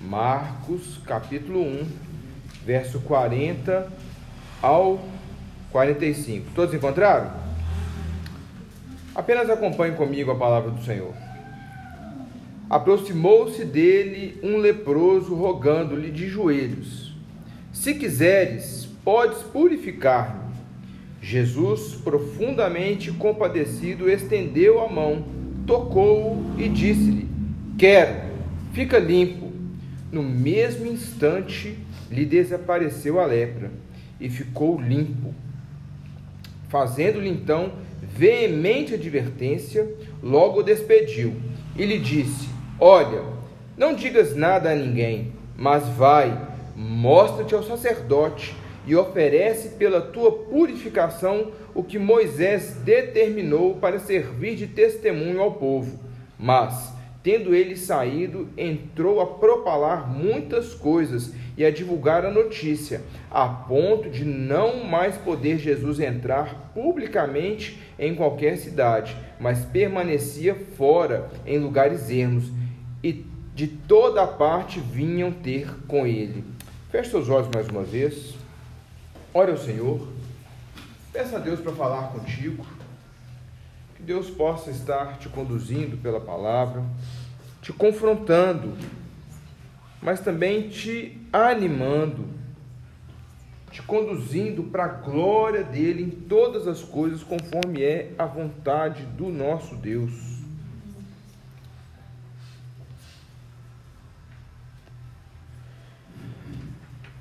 Marcos, capítulo 1, verso 40 ao 45. Todos encontraram? Apenas acompanhe comigo a palavra do Senhor. Aproximou-se dele um leproso, rogando-lhe de joelhos: Se quiseres, podes purificar-me. Jesus, profundamente compadecido, estendeu a mão, tocou-o e disse-lhe: Quero, fica limpo. No mesmo instante lhe desapareceu a lepra e ficou limpo. Fazendo-lhe então veemente advertência, logo o despediu e lhe disse: Olha, não digas nada a ninguém, mas vai, mostra-te ao sacerdote e oferece pela tua purificação o que Moisés determinou para servir de testemunho ao povo. Mas, tendo ele saído, entrou a propalar muitas coisas e a divulgar a notícia, a ponto de não mais poder Jesus entrar publicamente em qualquer cidade, mas permanecia fora em lugares ermos, e de toda parte vinham ter com ele. Feche seus olhos mais uma vez. Ore ao Senhor. Peça a Deus para falar contigo. Que Deus possa estar te conduzindo pela palavra, te confrontando, mas também te animando, te conduzindo para a glória dele em todas as coisas, conforme é a vontade do nosso Deus.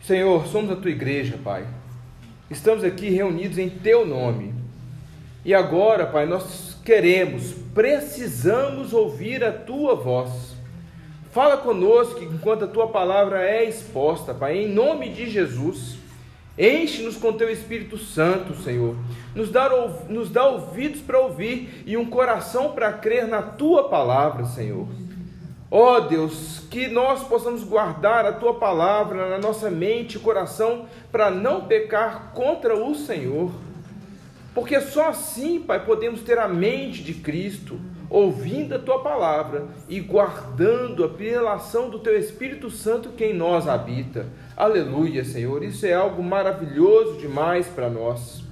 Senhor, somos a tua igreja, Pai estamos aqui reunidos em Teu nome. E agora, Pai, nós queremos, precisamos ouvir a Tua voz. Fala conosco enquanto a Tua palavra é exposta, Pai, em nome de Jesus. Enche-nos com Teu Espírito Santo, Senhor. Nos dá, nos dá ouvidos para ouvir e um coração para crer na Tua palavra, Senhor. Ó oh Deus, que nós possamos guardar a tua palavra na nossa mente e coração para não pecar contra o Senhor. Porque só assim, Pai, podemos ter a mente de Cristo, ouvindo a tua palavra e guardando a pela ação do teu Espírito Santo que em nós habita. Aleluia, Senhor. Isso é algo maravilhoso demais para nós.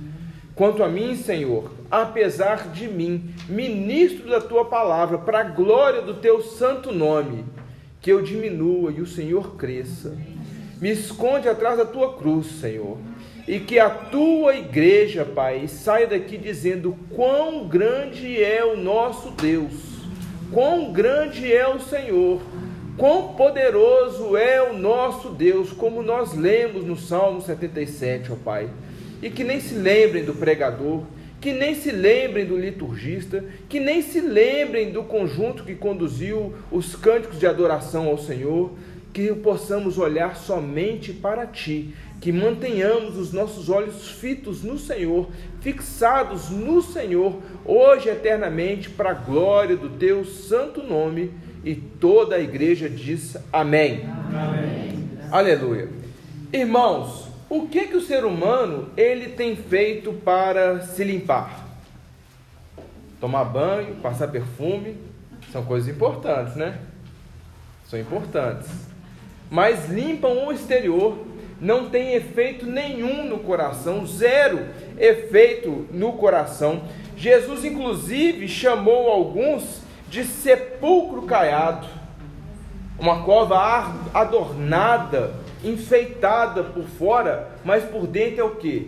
Quanto a mim, Senhor, apesar de mim, ministro da tua palavra, para a glória do teu santo nome, que eu diminua e o Senhor cresça. Me esconde atrás da tua cruz, Senhor, e que a tua igreja, Pai, saia daqui dizendo quão grande é o nosso Deus, quão grande é o Senhor, quão poderoso é o nosso Deus, como nós lemos no Salmo 77, ó Pai. E que nem se lembrem do pregador, que nem se lembrem do liturgista, que nem se lembrem do conjunto que conduziu os cânticos de adoração ao Senhor, que possamos olhar somente para Ti, que mantenhamos os nossos olhos fitos no Senhor, fixados no Senhor, hoje eternamente, para a glória do Teu santo nome. E toda a igreja diz amém. amém. Aleluia. Irmãos, o que que o ser humano ele tem feito para se limpar? Tomar banho, passar perfume, são coisas importantes, né? São importantes. Mas limpam o exterior, não tem efeito nenhum no coração, zero efeito no coração. Jesus, inclusive, chamou alguns de sepulcro caiado, uma cova adornada enfeitada por fora, mas por dentro é o que?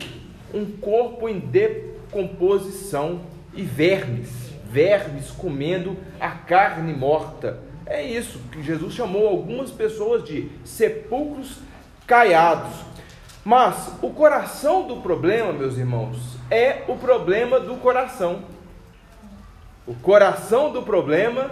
Um corpo em decomposição e vermes, vermes comendo a carne morta. É isso que Jesus chamou algumas pessoas de sepulcros caiados. Mas o coração do problema, meus irmãos, é o problema do coração. O coração do problema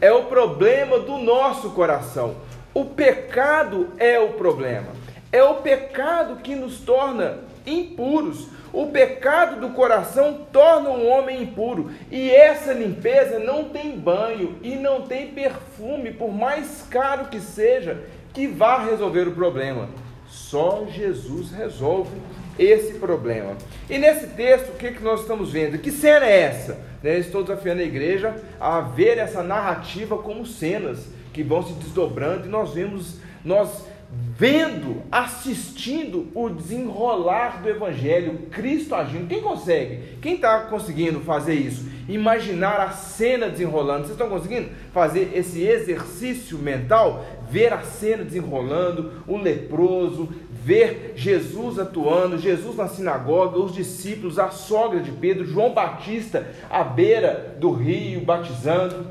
é o problema do nosso coração. O pecado é o problema. É o pecado que nos torna impuros. O pecado do coração torna um homem impuro. E essa limpeza não tem banho e não tem perfume, por mais caro que seja, que vá resolver o problema. Só Jesus resolve esse problema. E nesse texto, o que, que nós estamos vendo? Que cena é essa? Né, estou desafiando a igreja a ver essa narrativa como cenas que vão se desdobrando e nós vemos, nós vendo, assistindo o desenrolar do Evangelho, Cristo agindo. Quem consegue? Quem está conseguindo fazer isso? Imaginar a cena desenrolando. Vocês estão conseguindo fazer esse exercício mental? Ver a cena desenrolando, o leproso, ver Jesus atuando, Jesus na sinagoga, os discípulos, a sogra de Pedro, João Batista à beira do rio batizando.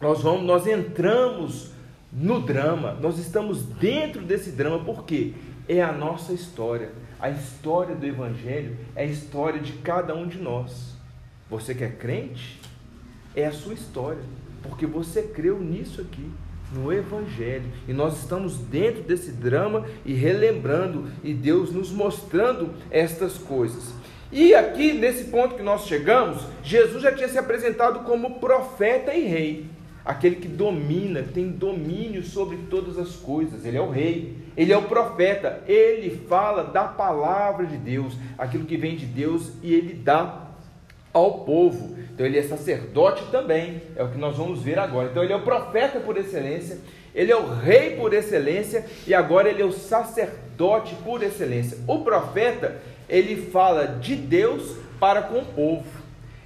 Nós vamos, nós entramos no drama, nós estamos dentro desse drama, porque é a nossa história. A história do Evangelho é a história de cada um de nós. Você que é crente, é a sua história, porque você creu nisso aqui, no Evangelho. E nós estamos dentro desse drama e relembrando, e Deus nos mostrando estas coisas. E aqui, nesse ponto que nós chegamos, Jesus já tinha se apresentado como profeta e rei aquele que domina, tem domínio sobre todas as coisas. Ele é o rei, ele é o profeta, ele fala da palavra de Deus, aquilo que vem de Deus e ele dá ao povo. Então ele é sacerdote também, é o que nós vamos ver agora. Então ele é o profeta por excelência, ele é o rei por excelência e agora ele é o sacerdote por excelência. O profeta, ele fala de Deus para com o povo.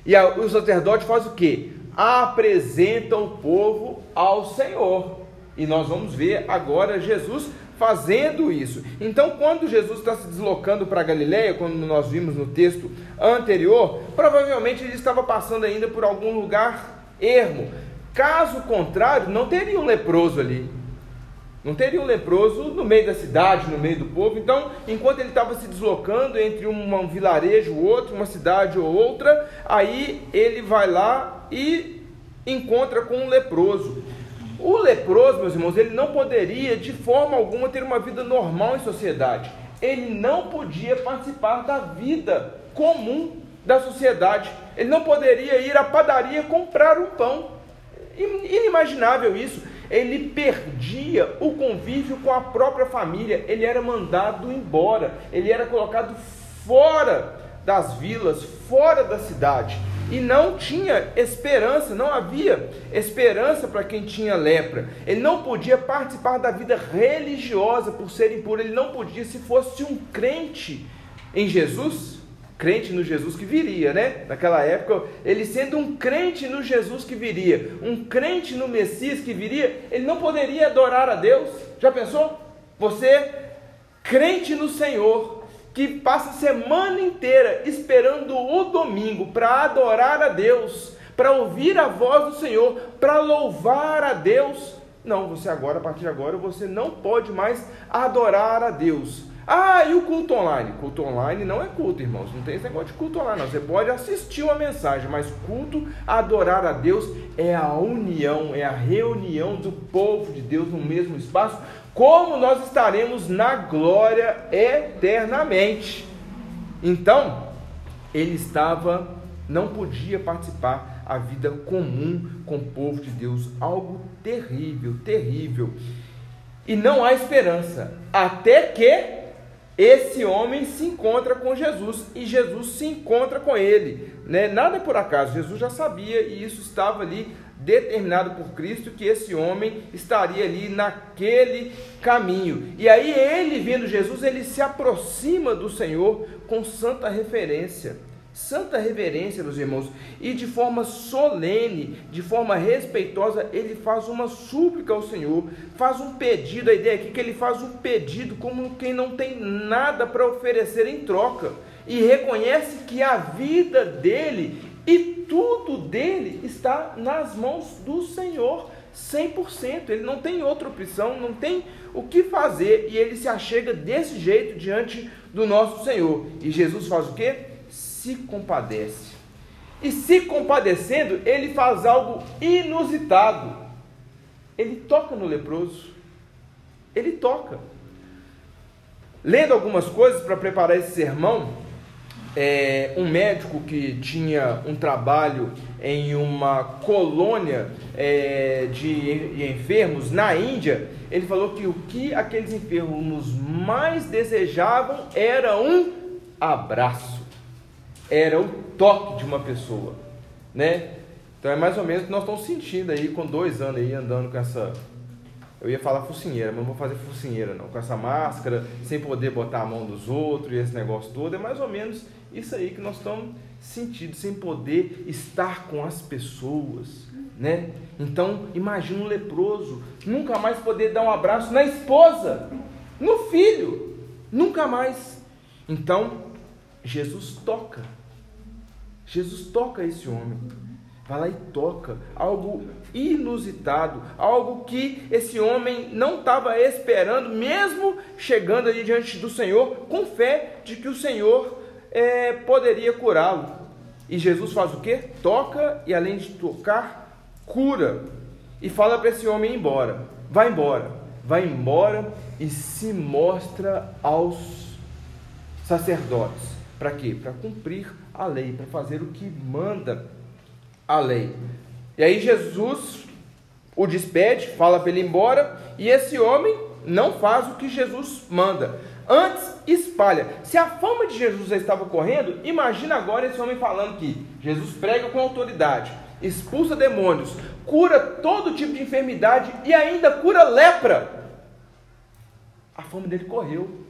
E o sacerdote faz o que? apresenta o povo ao Senhor. E nós vamos ver agora Jesus fazendo isso. Então, quando Jesus está se deslocando para Galiléia, quando nós vimos no texto anterior, provavelmente ele estava passando ainda por algum lugar ermo. Caso contrário, não teria um leproso ali. Não teria um leproso no meio da cidade, no meio do povo. Então, enquanto ele estava se deslocando entre um vilarejo ou outro, uma cidade ou outra, aí ele vai lá e encontra com um leproso. O leproso, meus irmãos, ele não poderia de forma alguma ter uma vida normal em sociedade. Ele não podia participar da vida comum da sociedade. Ele não poderia ir à padaria comprar um pão. Inimaginável isso ele perdia o convívio com a própria família, ele era mandado embora, ele era colocado fora das vilas, fora da cidade. E não tinha esperança, não havia esperança para quem tinha lepra. Ele não podia participar da vida religiosa por ser impuro, ele não podia, se fosse um crente em Jesus, crente no Jesus que viria, né? Naquela época, ele sendo um crente no Jesus que viria, um crente no Messias que viria, ele não poderia adorar a Deus. Já pensou? Você, crente no Senhor, que passa a semana inteira esperando o domingo para adorar a Deus, para ouvir a voz do Senhor, para louvar a Deus. Não, você agora, a partir de agora, você não pode mais adorar a Deus ah, e o culto online? Culto online não é culto, irmãos. Não tem esse negócio de culto online, não. Você pode assistir uma mensagem, mas culto, adorar a Deus, é a união, é a reunião do povo de Deus no mesmo espaço, como nós estaremos na glória eternamente. Então, ele estava, não podia participar a vida comum com o povo de Deus, algo terrível, terrível. E não há esperança, até que esse homem se encontra com Jesus e Jesus se encontra com ele. Né? Nada é por acaso, Jesus já sabia e isso estava ali determinado por Cristo que esse homem estaria ali naquele caminho. E aí ele, vendo Jesus, ele se aproxima do Senhor com santa referência santa reverência, meus irmãos, e de forma solene, de forma respeitosa, ele faz uma súplica ao Senhor, faz um pedido. A ideia aqui é que ele faz um pedido como quem não tem nada para oferecer em troca e reconhece que a vida dele e tudo dele está nas mãos do Senhor. 100%, ele não tem outra opção, não tem o que fazer e ele se achega desse jeito diante do nosso Senhor. E Jesus faz o que? se compadece. E se compadecendo, ele faz algo inusitado. Ele toca no leproso. Ele toca. Lendo algumas coisas para preparar esse sermão, é, um médico que tinha um trabalho em uma colônia é, de enfermos na Índia, ele falou que o que aqueles enfermos mais desejavam era um abraço era o toque de uma pessoa, né? Então é mais ou menos o que nós estamos sentindo aí com dois anos aí andando com essa Eu ia falar focinheira, mas não vou fazer focinheira não. Com essa máscara, sem poder botar a mão dos outros e esse negócio todo, é mais ou menos isso aí que nós estamos sentindo, sem poder estar com as pessoas, né? Então, imagina um leproso nunca mais poder dar um abraço na esposa, no filho, nunca mais. Então, Jesus toca. Jesus toca esse homem. Vai lá e toca algo inusitado, algo que esse homem não estava esperando, mesmo chegando ali diante do Senhor, com fé de que o Senhor é, poderia curá-lo. E Jesus faz o que? Toca e além de tocar, cura. E fala para esse homem ir embora. Vai embora. Vai embora e se mostra aos sacerdotes. Para quê? Para cumprir a lei, para fazer o que manda a lei. E aí Jesus o despede, fala para ele ir embora, e esse homem não faz o que Jesus manda. Antes espalha. Se a fama de Jesus já estava correndo, imagina agora esse homem falando que Jesus prega com autoridade, expulsa demônios, cura todo tipo de enfermidade e ainda cura lepra. A fama dele correu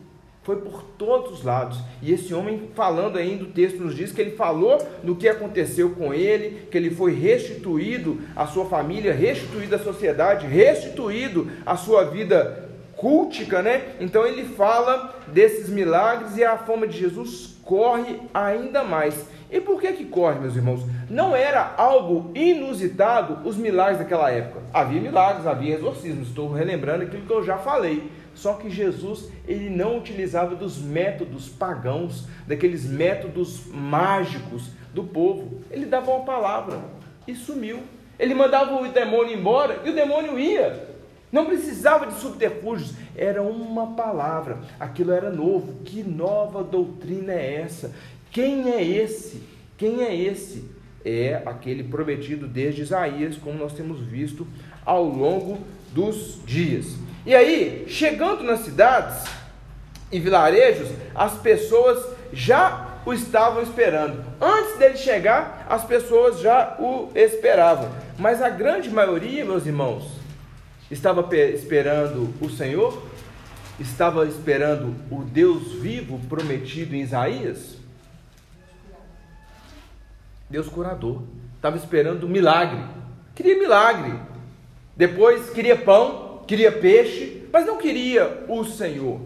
foi por todos os lados. E esse homem, falando ainda, o texto nos diz que ele falou do que aconteceu com ele, que ele foi restituído à sua família, restituído à sociedade, restituído à sua vida cultica, né? Então ele fala desses milagres e a fama de Jesus corre ainda mais. E por que que corre, meus irmãos? Não era algo inusitado os milagres daquela época. Havia milagres, havia exorcismos. Estou relembrando aquilo que eu já falei. Só que Jesus, ele não utilizava dos métodos pagãos, daqueles métodos mágicos do povo. Ele dava uma palavra e sumiu. Ele mandava o demônio embora e o demônio ia. Não precisava de subterfúgios, era uma palavra. Aquilo era novo. Que nova doutrina é essa? Quem é esse? Quem é esse? É aquele prometido desde Isaías, como nós temos visto ao longo dos dias. E aí, chegando nas cidades e vilarejos, as pessoas já o estavam esperando. Antes dele chegar, as pessoas já o esperavam. Mas a grande maioria, meus irmãos, estava esperando o Senhor, estava esperando o Deus vivo prometido em Isaías. Deus curador. Estava esperando milagre. Queria milagre. Depois queria pão queria peixe, mas não queria o Senhor.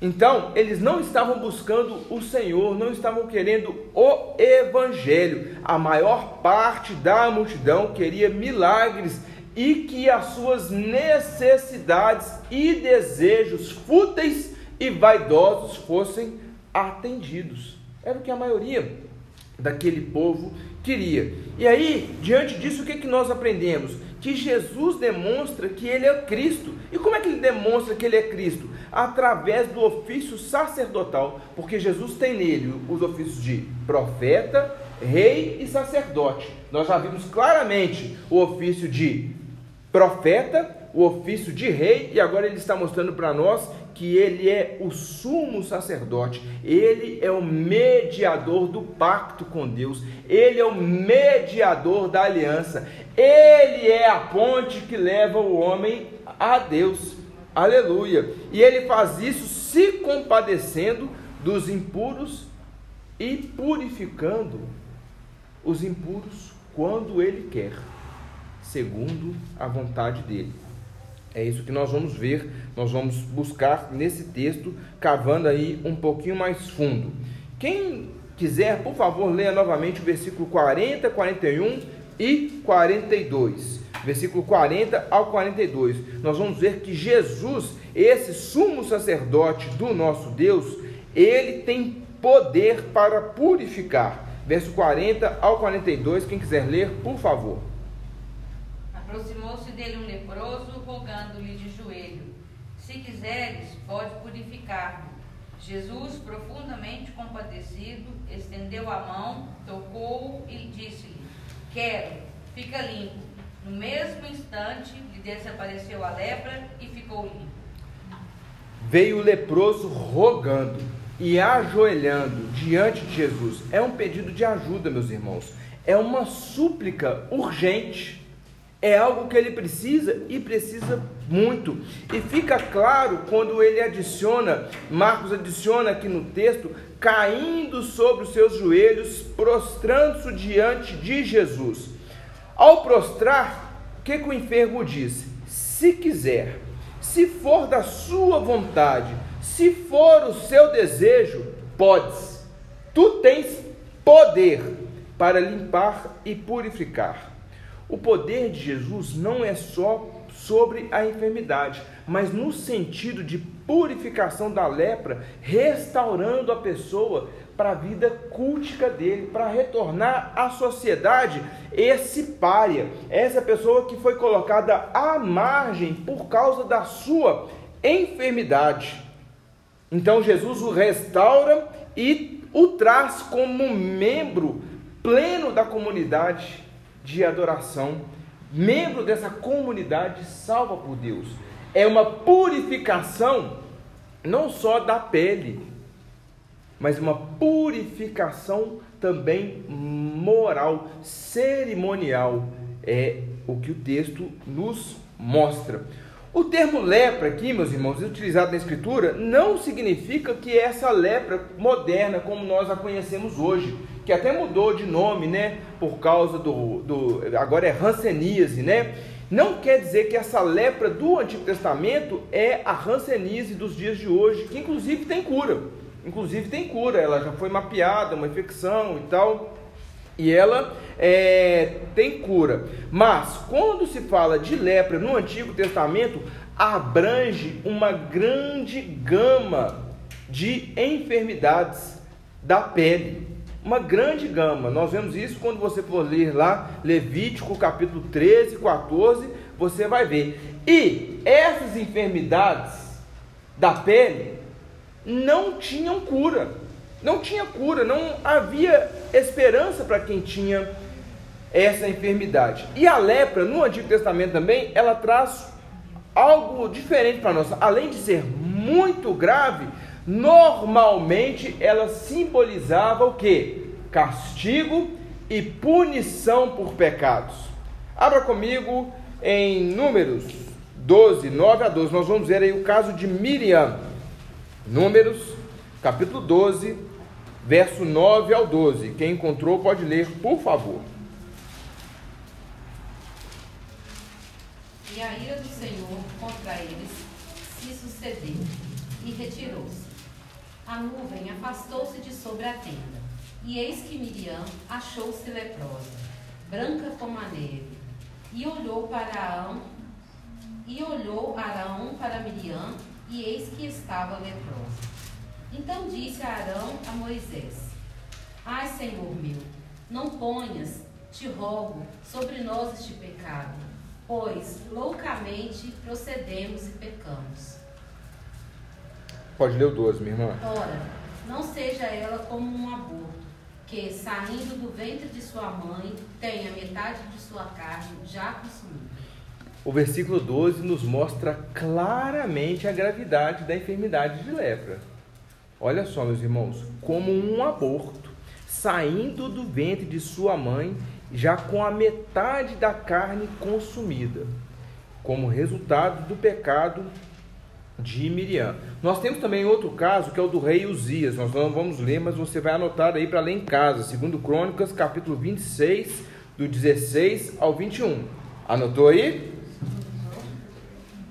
Então, eles não estavam buscando o Senhor, não estavam querendo o Evangelho. A maior parte da multidão queria milagres e que as suas necessidades e desejos fúteis e vaidosos fossem atendidos. Era o que a maioria daquele povo queria. E aí, diante disso, o que, que nós aprendemos? que Jesus demonstra que ele é Cristo. E como é que ele demonstra que ele é Cristo? Através do ofício sacerdotal, porque Jesus tem nele os ofícios de profeta, rei e sacerdote. Nós já vimos claramente o ofício de profeta, o ofício de rei, e agora ele está mostrando para nós que ele é o sumo sacerdote, ele é o mediador do pacto com Deus, ele é o mediador da aliança, ele é a ponte que leva o homem a Deus. Aleluia! E ele faz isso se compadecendo dos impuros e purificando os impuros quando ele quer, segundo a vontade dele. É isso que nós vamos ver, nós vamos buscar nesse texto, cavando aí um pouquinho mais fundo. Quem quiser, por favor, leia novamente o versículo 40, 41 e 42. Versículo 40 ao 42. Nós vamos ver que Jesus, esse sumo sacerdote do nosso Deus, ele tem poder para purificar. Verso 40 ao 42, quem quiser ler, por favor. Aproximou-se dele um leproso, rogando-lhe de joelho: Se quiseres, pode purificar-me. Jesus, profundamente compadecido, estendeu a mão, tocou-o e disse-lhe: Quero, fica limpo. No mesmo instante, lhe desapareceu a lepra e ficou limpo. Veio o leproso rogando e ajoelhando diante de Jesus. É um pedido de ajuda, meus irmãos. É uma súplica urgente é algo que ele precisa e precisa muito. E fica claro quando ele adiciona, Marcos adiciona aqui no texto, caindo sobre os seus joelhos, prostrando-se diante de Jesus. Ao prostrar, o que, que o enfermo diz? Se quiser, se for da sua vontade, se for o seu desejo, podes. Tu tens poder para limpar e purificar. O poder de Jesus não é só sobre a enfermidade, mas no sentido de purificação da lepra, restaurando a pessoa para a vida cultica dele, para retornar à sociedade esse pária, essa pessoa que foi colocada à margem por causa da sua enfermidade. Então Jesus o restaura e o traz como membro pleno da comunidade de adoração, membro dessa comunidade salva por Deus. É uma purificação não só da pele, mas uma purificação também moral, cerimonial. É o que o texto nos mostra. O termo lepra aqui, meus irmãos, utilizado na Escritura, não significa que essa lepra moderna como nós a conhecemos hoje, que até mudou de nome, né? Por causa do. do agora é ranceníase, né? Não quer dizer que essa lepra do Antigo Testamento é a ranceníase dos dias de hoje, que inclusive tem cura. Inclusive tem cura, ela já foi mapeada, uma infecção e tal e ela é, tem cura. Mas quando se fala de lepra no Antigo Testamento, abrange uma grande gama de enfermidades da pele. Uma grande gama. Nós vemos isso quando você for ler lá Levítico capítulo 13, 14, você vai ver. E essas enfermidades da pele não tinham cura. Não tinha cura, não havia esperança para quem tinha essa enfermidade. E a lepra, no Antigo Testamento também, ela traz algo diferente para nós. Além de ser muito grave, normalmente ela simbolizava o que? Castigo e punição por pecados. Abra comigo em Números 12, 9 a 12. Nós vamos ver aí o caso de Miriam. Números, capítulo 12, verso 9 ao 12. Quem encontrou pode ler, por favor. E a ira do Senhor contra eles se sucedeu e retirou-se. A nuvem afastou-se de sobre a tenda, e eis que Miriam achou-se leprosa, branca como a neve, e olhou para Arão, e olhou Arão para Miriam, e eis que estava leprosa. Então disse Arão a Moisés: Ai, Senhor meu, não ponhas, te rogo, sobre nós este pecado, pois loucamente procedemos e pecamos. Pode ler o 12, minha irmã. Ora, não seja ela como um aborto, que, saindo do ventre de sua mãe, tenha metade de sua carne já consumida. O versículo 12 nos mostra claramente a gravidade da enfermidade de lepra. Olha só, meus irmãos, como um aborto, saindo do ventre de sua mãe, já com a metade da carne consumida, como resultado do pecado de Miriam. Nós temos também outro caso que é o do rei Uzias. Nós não vamos ler, mas você vai anotar aí para ler em casa. Segundo Crônicas, capítulo 26, do 16 ao 21. Anotou aí?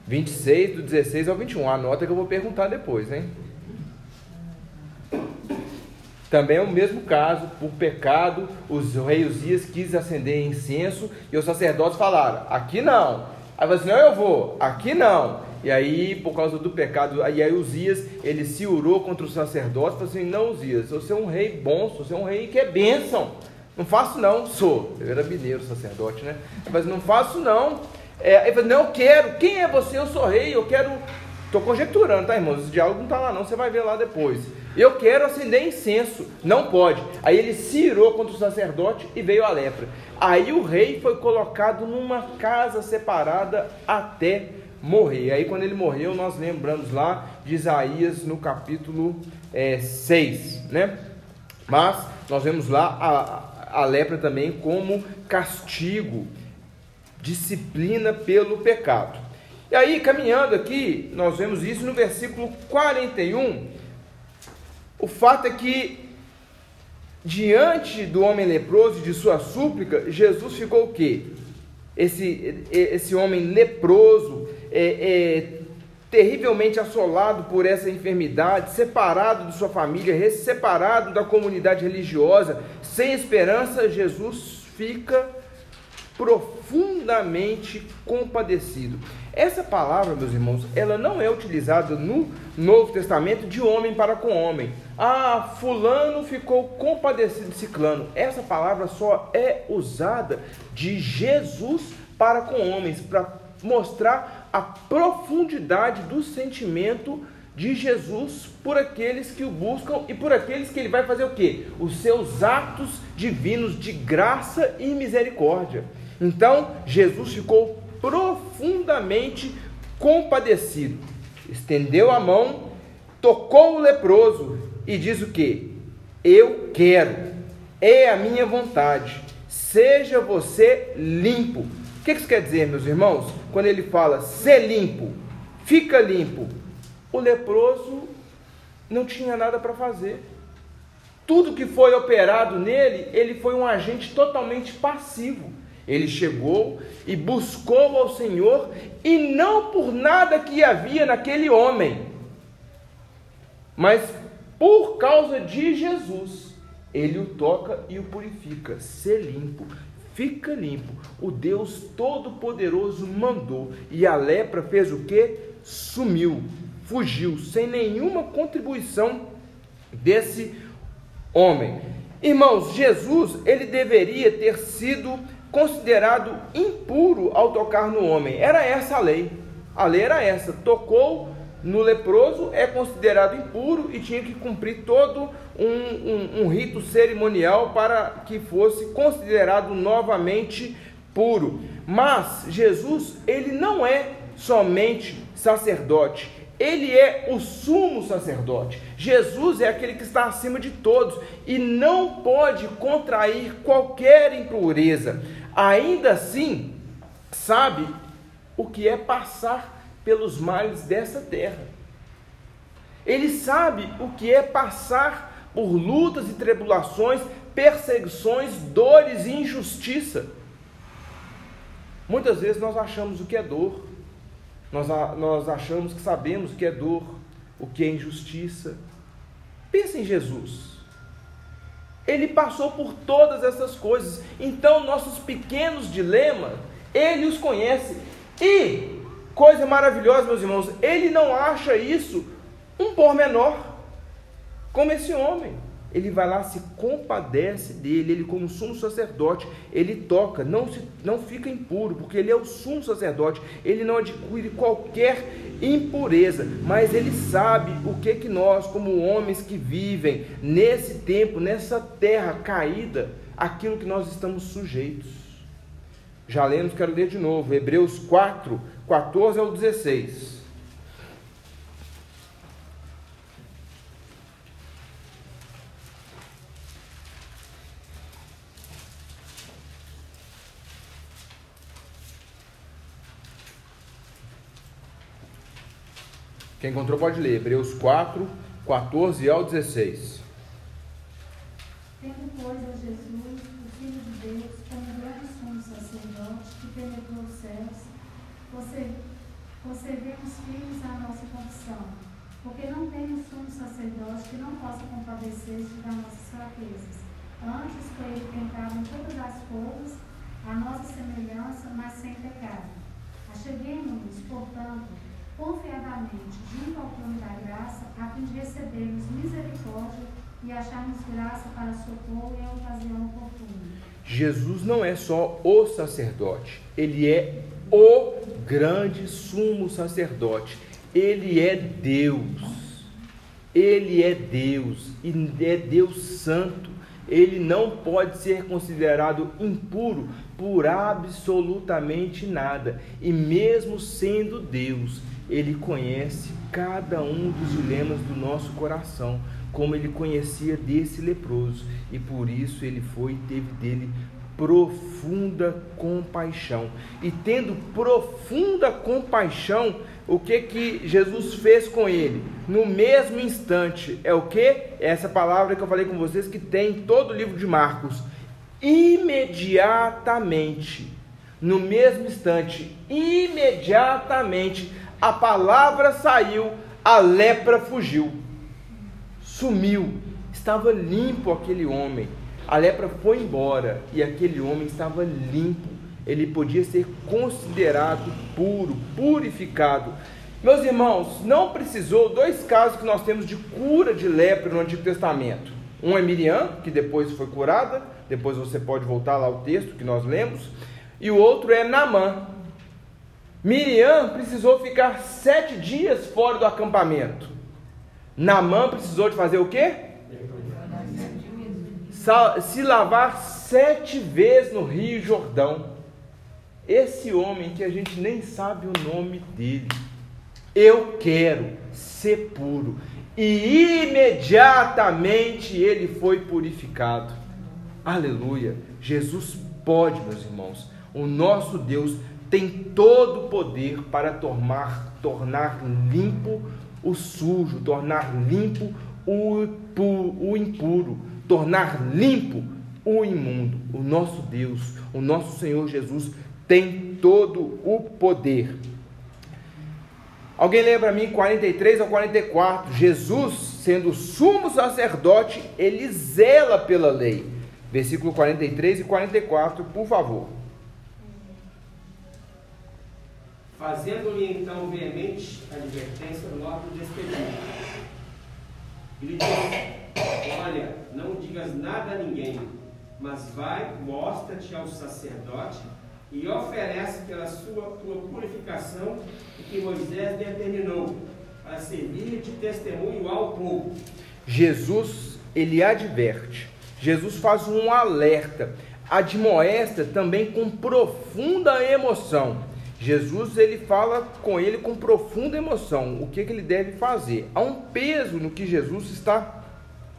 26, do 16 ao 21. Anota que eu vou perguntar depois, hein? Também é o mesmo caso, por pecado, os reis Uzias quis acender incenso e os sacerdotes falaram: aqui não. Aí você assim: não, eu vou, aqui não. E aí, por causa do pecado, aí, aí Uzias, ele se urou contra os sacerdotes, falou assim: não, Uzias, você é um rei bom, você é um rei que é bênção. Não faço não, sou. Ele era mineiro, sacerdote, né? Mas não faço não. É, ele falou, não, eu quero. Quem é você? Eu sou rei, eu quero. Estou conjecturando, tá, irmãos? Esse diálogo não está lá não, você vai ver lá depois. Eu quero acender incenso. Não pode. Aí ele se irou contra o sacerdote e veio a lepra. Aí o rei foi colocado numa casa separada até morrer. Aí quando ele morreu, nós lembramos lá de Isaías no capítulo é, 6, né? Mas nós vemos lá a, a lepra também como castigo. disciplina pelo pecado. E aí, caminhando aqui, nós vemos isso no versículo 41. O fato é que, diante do homem leproso e de sua súplica, Jesus ficou o quê? Esse, esse homem leproso, é, é, terrivelmente assolado por essa enfermidade, separado de sua família, separado da comunidade religiosa, sem esperança, Jesus fica profundamente compadecido. Essa palavra, meus irmãos, ela não é utilizada no Novo Testamento de homem para com homem. Ah, fulano ficou compadecido de ciclano. Essa palavra só é usada de Jesus para com homens, para mostrar a profundidade do sentimento de Jesus por aqueles que o buscam e por aqueles que ele vai fazer o quê? Os seus atos divinos de graça e misericórdia. Então, Jesus ficou profundamente compadecido. Estendeu a mão, tocou o leproso e diz o que? Eu quero, é a minha vontade, seja você limpo. O que isso quer dizer, meus irmãos? Quando ele fala ser limpo, fica limpo, o leproso não tinha nada para fazer. Tudo que foi operado nele, ele foi um agente totalmente passivo. Ele chegou e buscou ao Senhor, e não por nada que havia naquele homem, mas por causa de Jesus, ele o toca e o purifica. Ser limpo, fica limpo. O Deus Todo-Poderoso mandou, e a lepra fez o que? Sumiu, fugiu, sem nenhuma contribuição desse homem. Irmãos, Jesus, ele deveria ter sido considerado impuro ao tocar no homem. Era essa a lei. A lei era essa. Tocou no leproso, é considerado impuro e tinha que cumprir todo um, um, um rito cerimonial para que fosse considerado novamente puro. Mas Jesus, ele não é somente sacerdote, ele é o sumo sacerdote. Jesus é aquele que está acima de todos e não pode contrair qualquer impureza ainda assim sabe o que é passar pelos males dessa terra. Ele sabe o que é passar por lutas e tribulações, perseguições, dores e injustiça. Muitas vezes nós achamos o que é dor, nós, nós achamos que sabemos o que é dor, o que é injustiça. Pensa em Jesus. Ele passou por todas essas coisas. Então, nossos pequenos dilemas, ele os conhece. E, coisa maravilhosa, meus irmãos, ele não acha isso um pormenor, como esse homem. Ele vai lá, se compadece dele, ele como sumo sacerdote, ele toca, não, se, não fica impuro, porque ele é o sumo sacerdote, ele não adquire qualquer impureza, mas ele sabe o que que nós, como homens que vivem nesse tempo, nessa terra caída, aquilo que nós estamos sujeitos. Já lemos, quero ler de novo, Hebreus 4, 14 ao 16. Quem encontrou pode ler. Hebreus 4, 14 ao 16. Tendo, pois, a Jesus, o Filho de Deus, como grande sumo sacerdote que penetrou os céus, conservemos firmes a nossa confissão, porque não temos sumo sacerdote que não possa compadecer-se das nossas fraquezas. Antes foi ele tentado em todas as coisas, a nossa semelhança, mas sem pecado. Acheguemos-nos, portanto, confiadamente junto ao trono da graça, a fim de recebermos misericórdia e acharmos graça para socorro em ocasião oportuna. Jesus não é só o sacerdote, ele é o grande sumo sacerdote. Ele é Deus. Ele é Deus e é Deus santo. Ele não pode ser considerado impuro por absolutamente nada. E mesmo sendo Deus, ele conhece cada um dos dilemas do nosso coração, como ele conhecia desse leproso, e por isso ele foi e teve dele profunda compaixão. E tendo profunda compaixão, o que que Jesus fez com ele? No mesmo instante, é o que? É essa palavra que eu falei com vocês que tem em todo o livro de Marcos. Imediatamente, no mesmo instante, imediatamente, a palavra saiu, a lepra fugiu, sumiu, estava limpo aquele homem. A lepra foi embora e aquele homem estava limpo. Ele podia ser considerado puro, purificado. Meus irmãos, não precisou dois casos que nós temos de cura de lepra no Antigo Testamento. Um é Miriam, que depois foi curada, depois você pode voltar lá ao texto que nós lemos, e o outro é Namã. Miriam precisou ficar sete dias fora do acampamento. Namã precisou de fazer o quê? Se lavar sete vezes no Rio Jordão. Esse homem que a gente nem sabe o nome dele. Eu quero ser puro. E imediatamente ele foi purificado. Aleluia. Jesus pode, meus irmãos. O nosso Deus tem todo o poder para tornar, tornar limpo o sujo, tornar limpo o, o impuro, tornar limpo o imundo. O nosso Deus, o nosso Senhor Jesus tem todo o poder. Alguém lembra a mim 43 ou 44? Jesus, sendo sumo sacerdote, ele zela pela lei. Versículo 43 e 44, por favor. Fazendo-lhe então veemente advertência logo despedido. E lhe disse: Olha, não digas nada a ninguém, mas vai, mostra-te ao sacerdote e oferece pela sua purificação o que Moisés determinou, para servir de testemunho ao povo. Jesus, ele adverte, Jesus faz um alerta, admoesta também com profunda emoção. Jesus ele fala com ele com profunda emoção o que, que ele deve fazer. Há um peso no que Jesus está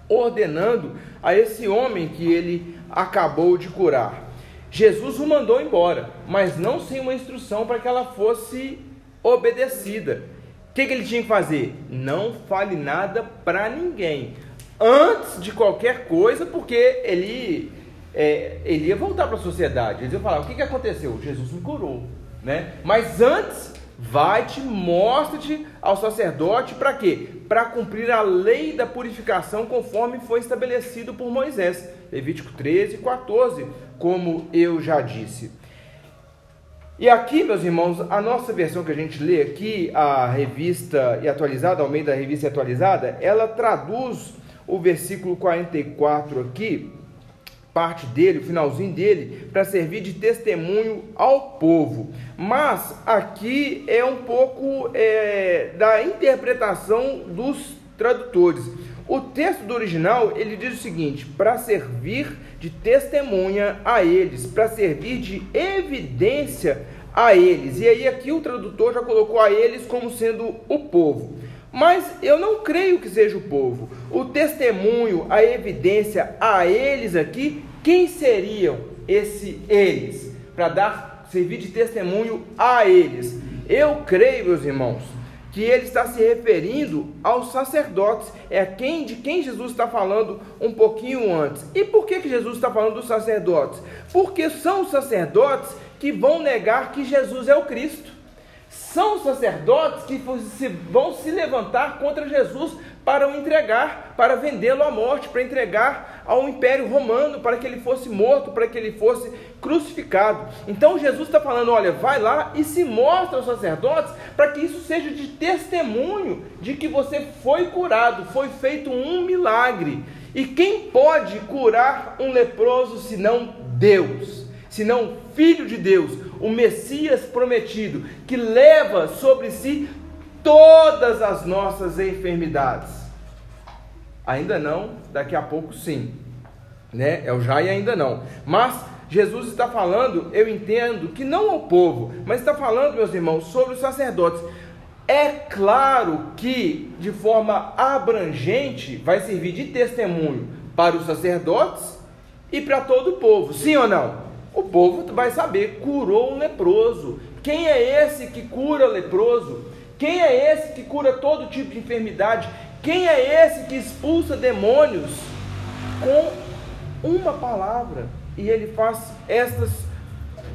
ordenando a esse homem que ele acabou de curar. Jesus o mandou embora, mas não sem uma instrução para que ela fosse obedecida. O que, que ele tinha que fazer? Não fale nada para ninguém antes de qualquer coisa, porque ele, é, ele ia voltar para a sociedade. Eles iam falar: o que, que aconteceu? Jesus me curou né? Mas antes, vai-te, mostra-te ao sacerdote para quê? Para cumprir a lei da purificação conforme foi estabelecido por Moisés. Levítico 13, 14, como eu já disse. E aqui, meus irmãos, a nossa versão que a gente lê aqui, a revista e atualizada, ao meio da revista e atualizada, ela traduz o versículo 44 aqui parte dele, o finalzinho dele, para servir de testemunho ao povo. Mas aqui é um pouco é, da interpretação dos tradutores. O texto do original ele diz o seguinte: para servir de testemunha a eles, para servir de evidência a eles. E aí aqui o tradutor já colocou a eles como sendo o povo. Mas eu não creio que seja o povo. O testemunho, a evidência a eles aqui, quem seriam esse eles? Para dar servir de testemunho a eles. Eu creio, meus irmãos, que ele está se referindo aos sacerdotes, é quem de quem Jesus está falando um pouquinho antes. E por que, que Jesus está falando dos sacerdotes? Porque são os sacerdotes que vão negar que Jesus é o Cristo são sacerdotes que vão se levantar contra Jesus para o entregar, para vendê-lo à morte, para entregar ao Império Romano, para que ele fosse morto, para que ele fosse crucificado. Então Jesus está falando: olha, vai lá e se mostra aos sacerdotes para que isso seja de testemunho de que você foi curado, foi feito um milagre. E quem pode curar um leproso senão Deus? Senão Filho de Deus, o Messias prometido, que leva sobre si todas as nossas enfermidades. Ainda não, daqui a pouco sim. Né? É o já e ainda não. Mas Jesus está falando, eu entendo, que não ao povo, mas está falando, meus irmãos, sobre os sacerdotes. É claro que, de forma abrangente, vai servir de testemunho para os sacerdotes e para todo o povo. Sim ou não? O povo vai saber, curou um leproso. Quem é esse que cura leproso? Quem é esse que cura todo tipo de enfermidade? Quem é esse que expulsa demônios com uma palavra? E ele faz estas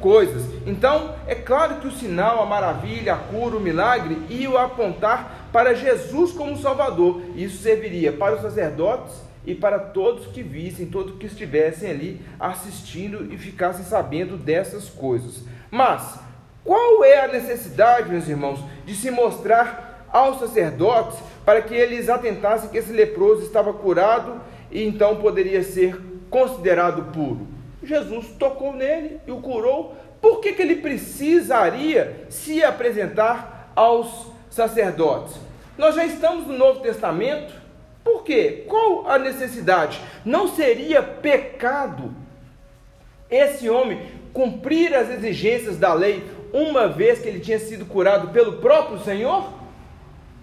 coisas. Então, é claro que o sinal, a maravilha, a cura, o milagre iam apontar para Jesus como Salvador. Isso serviria para os sacerdotes e para todos que vissem, todos que estivessem ali assistindo e ficassem sabendo dessas coisas. Mas qual é a necessidade, meus irmãos, de se mostrar aos sacerdotes para que eles atentassem que esse leproso estava curado e então poderia ser considerado puro? Jesus tocou nele e o curou. Por que, que ele precisaria se apresentar aos sacerdotes? Nós já estamos no Novo Testamento. Por quê? Qual a necessidade? Não seria pecado esse homem cumprir as exigências da lei uma vez que ele tinha sido curado pelo próprio Senhor?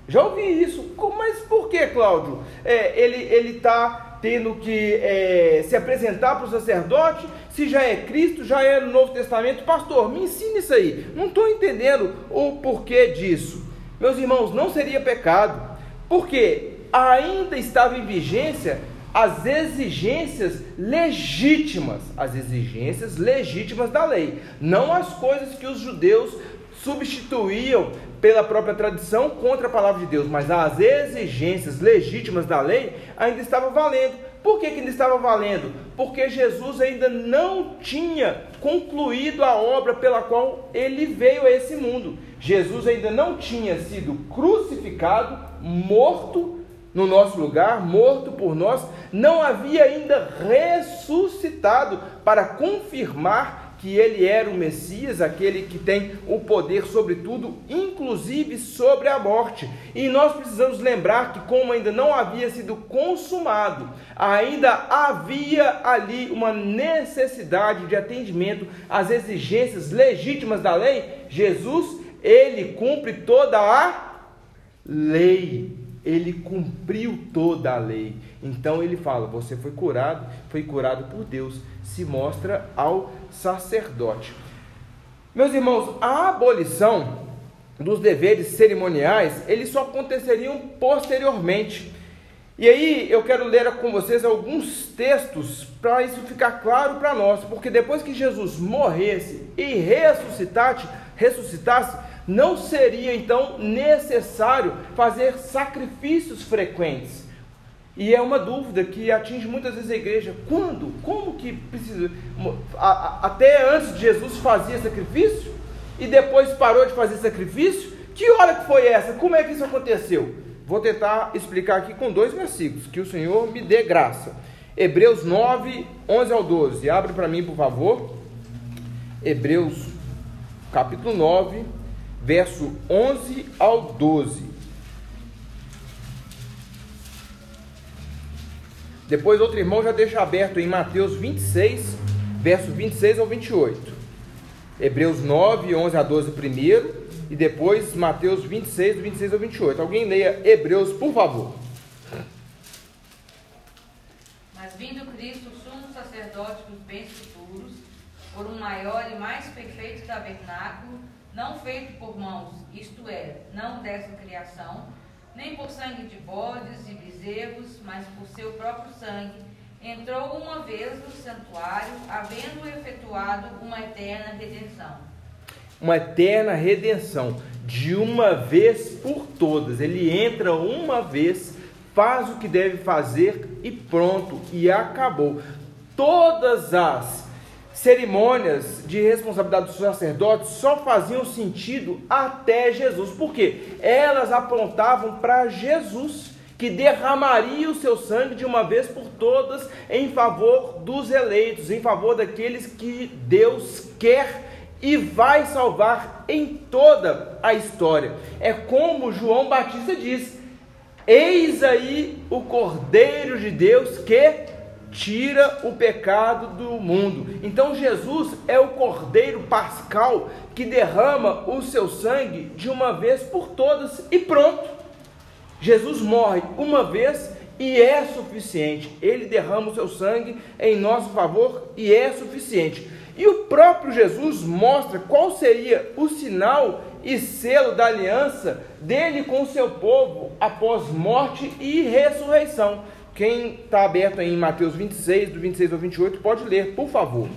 Já ouvi isso. Mas por que, Cláudio? É, ele está tendo que é, se apresentar para o sacerdote, se já é Cristo, já é no Novo Testamento. Pastor, me ensine isso aí. Não estou entendendo o porquê disso. Meus irmãos, não seria pecado, porque ainda estava em vigência as exigências legítimas, as exigências legítimas da lei, não as coisas que os judeus substituíam pela própria tradição contra a palavra de Deus, mas as exigências legítimas da lei ainda estavam valendo. Por que, que ainda estava valendo? Porque Jesus ainda não tinha concluído a obra pela qual ele veio a esse mundo. Jesus ainda não tinha sido crucificado, morto no nosso lugar, morto por nós, não havia ainda ressuscitado para confirmar que ele era o Messias, aquele que tem o poder sobre tudo, inclusive sobre a morte. E nós precisamos lembrar que, como ainda não havia sido consumado, ainda havia ali uma necessidade de atendimento às exigências legítimas da lei. Jesus, ele cumpre toda a lei ele cumpriu toda a lei. Então ele fala: você foi curado, foi curado por Deus, se mostra ao sacerdote. Meus irmãos, a abolição dos deveres cerimoniais, eles só aconteceriam posteriormente. E aí eu quero ler com vocês alguns textos para isso ficar claro para nós, porque depois que Jesus morresse e ressuscitasse, ressuscitasse, não seria então necessário fazer sacrifícios frequentes. E é uma dúvida que atinge muitas vezes a igreja. Quando? Como que precisa? Até antes de Jesus fazia sacrifício e depois parou de fazer sacrifício? Que hora que foi essa? Como é que isso aconteceu? Vou tentar explicar aqui com dois versículos, que o Senhor me dê graça. Hebreus 9, 11 ao 12. Abre para mim, por favor. Hebreus, capítulo 9, verso 11 ao 12. Depois outro irmão já deixa aberto em Mateus 26, verso 26 ao 28. Hebreus 9, 11 a 12 primeiro e depois Mateus 26, 26 ao 28. Alguém leia Hebreus, por favor. Mas vindo Cristo, sumo sacerdote dos bens futuros, por um maior e mais perfeito tabernáculo, não feito por mãos, isto é, não dessa criação, nem por sangue de bodes e bezerros, mas por seu próprio sangue, entrou uma vez no santuário, havendo efetuado uma eterna redenção. Uma eterna redenção, de uma vez por todas. Ele entra uma vez, faz o que deve fazer e pronto, e acabou. Todas as cerimônias de responsabilidade dos sacerdotes só faziam sentido até Jesus, porque elas apontavam para Jesus, que derramaria o seu sangue de uma vez por todas em favor dos eleitos, em favor daqueles que Deus quer e vai salvar em toda a história. É como João Batista diz: Eis aí o Cordeiro de Deus que tira o pecado do mundo. Então Jesus é o cordeiro pascal que derrama o seu sangue de uma vez por todas e pronto. Jesus morre uma vez e é suficiente. Ele derrama o seu sangue em nosso favor e é suficiente. E o próprio Jesus mostra qual seria o sinal e selo da aliança dele com o seu povo após morte e ressurreição. Quem está aberto em Mateus 26, do 26 ao 28, pode ler, por favor.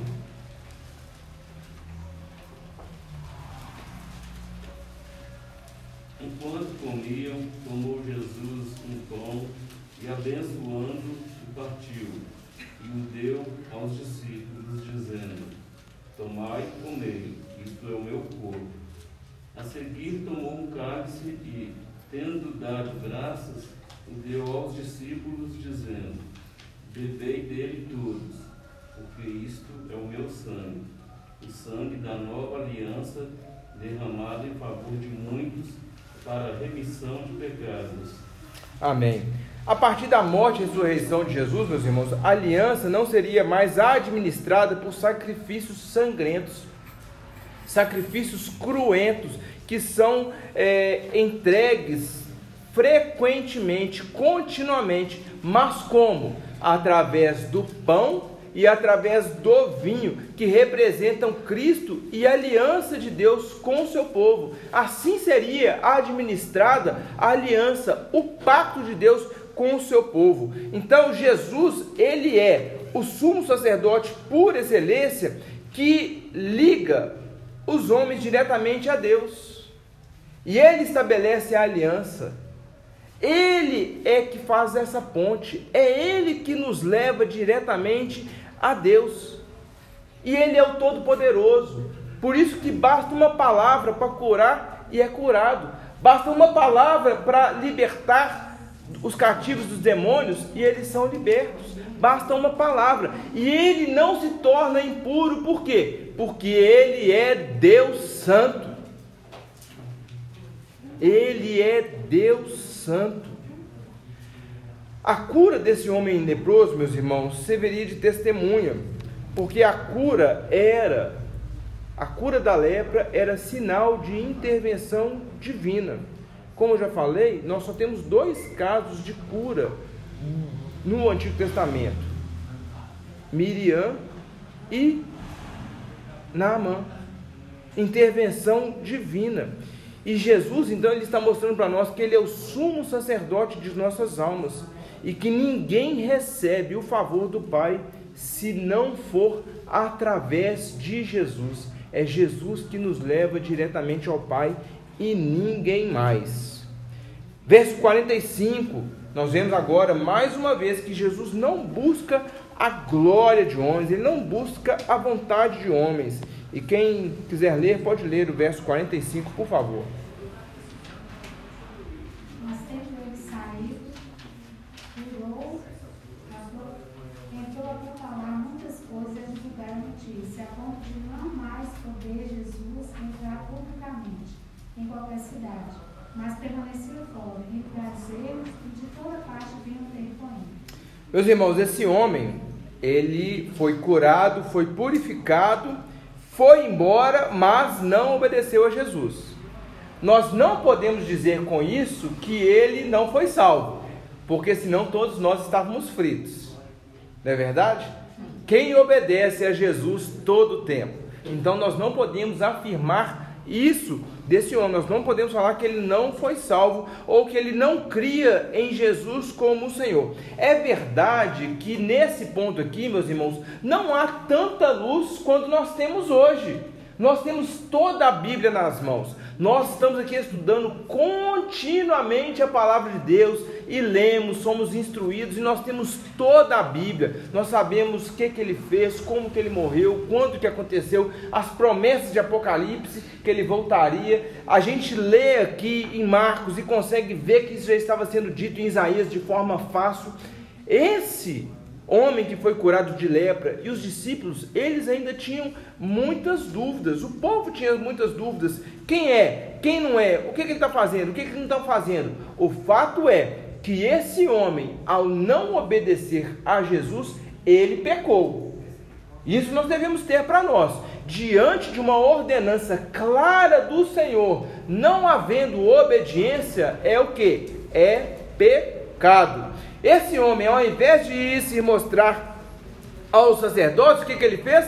Enquanto comiam, tomou Jesus um pão e, abençoando, o partiu e o deu aos discípulos, dizendo: Tomai e comei, isto é o meu corpo. A seguir tomou um cálice e, tendo dado graças, deu aos discípulos, dizendo: Bebei dele todos, porque isto é o meu sangue, o sangue da nova aliança, derramado em favor de muitos para a remissão de pecados. Amém. A partir da morte e ressurreição de Jesus, meus irmãos, a aliança não seria mais administrada por sacrifícios sangrentos, sacrifícios cruentos, que são é, entregues frequentemente, continuamente, mas como? Através do pão e através do vinho, que representam Cristo e a aliança de Deus com o seu povo. Assim seria administrada a aliança, o pacto de Deus com o seu povo. Então Jesus, ele é o sumo sacerdote por excelência que liga os homens diretamente a Deus. E ele estabelece a aliança. Ele é que faz essa ponte, é ele que nos leva diretamente a Deus. E ele é o todo-poderoso. Por isso que basta uma palavra para curar e é curado. Basta uma palavra para libertar os cativos dos demônios e eles são libertos. Basta uma palavra. E ele não se torna impuro, por quê? Porque ele é Deus Santo. Ele é Deus Santo. A cura desse homem leproso, meus irmãos, serviria de testemunha, porque a cura era, a cura da lepra era sinal de intervenção divina. Como eu já falei, nós só temos dois casos de cura no Antigo Testamento: Miriam e Naamã. Intervenção divina. E Jesus, então, ele está mostrando para nós que ele é o sumo sacerdote de nossas almas e que ninguém recebe o favor do Pai se não for através de Jesus. É Jesus que nos leva diretamente ao Pai e ninguém mais. Verso 45, nós vemos agora mais uma vez que Jesus não busca a glória de homens, ele não busca a vontade de homens. E quem quiser ler, pode ler o verso 45, por favor. qualquer cidade, mas permaneciam fora, e de toda parte vinham ter com ele. Meus irmãos, esse homem, ele foi curado, foi purificado, foi embora, mas não obedeceu a Jesus. Nós não podemos dizer com isso que ele não foi salvo, porque senão todos nós estávamos fritos. Não é verdade? Quem obedece a Jesus todo o tempo. Então nós não podemos afirmar isso desse homem. Nós não podemos falar que ele não foi salvo ou que ele não cria em Jesus como o Senhor. É verdade que nesse ponto aqui, meus irmãos, não há tanta luz quanto nós temos hoje. Nós temos toda a Bíblia nas mãos. Nós estamos aqui estudando continuamente a palavra de Deus e lemos, somos instruídos e nós temos toda a Bíblia. Nós sabemos o que, que ele fez, como que ele morreu, quando que aconteceu, as promessas de Apocalipse que ele voltaria. A gente lê aqui em Marcos e consegue ver que isso já estava sendo dito em Isaías de forma fácil. Esse homem que foi curado de lepra, e os discípulos, eles ainda tinham muitas dúvidas. O povo tinha muitas dúvidas. Quem é? Quem não é? O que, que ele está fazendo? O que, que ele não está fazendo? O fato é que esse homem, ao não obedecer a Jesus, ele pecou. Isso nós devemos ter para nós. Diante de uma ordenança clara do Senhor, não havendo obediência, é o que? É pecado. Esse homem, ao invés de ir se mostrar aos sacerdotes, o que, que ele fez?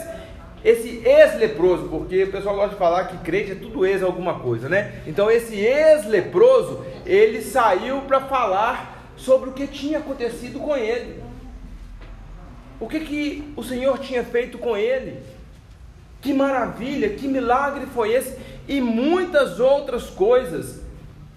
esse ex-leproso, porque o pessoal gosta de falar que crente é tudo ex alguma coisa, né? Então esse ex-leproso, ele saiu para falar sobre o que tinha acontecido com ele. O que, que o Senhor tinha feito com ele? Que maravilha, que milagre foi esse? E muitas outras coisas.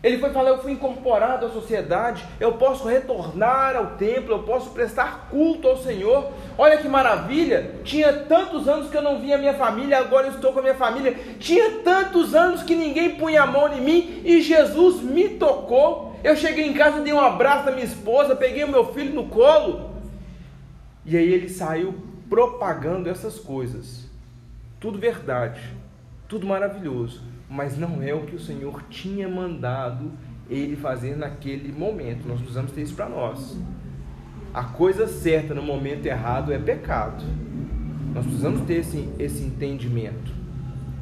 Ele foi falar: Eu fui incorporado à sociedade, eu posso retornar ao templo, eu posso prestar culto ao Senhor. Olha que maravilha! Tinha tantos anos que eu não via minha família, agora eu estou com a minha família. Tinha tantos anos que ninguém punha a mão em mim e Jesus me tocou. Eu cheguei em casa, dei um abraço à minha esposa, peguei o meu filho no colo. E aí ele saiu propagando essas coisas. Tudo verdade, tudo maravilhoso mas não é o que o Senhor tinha mandado ele fazer naquele momento. Nós precisamos ter isso para nós. A coisa certa no momento errado é pecado. Nós precisamos ter esse, esse entendimento.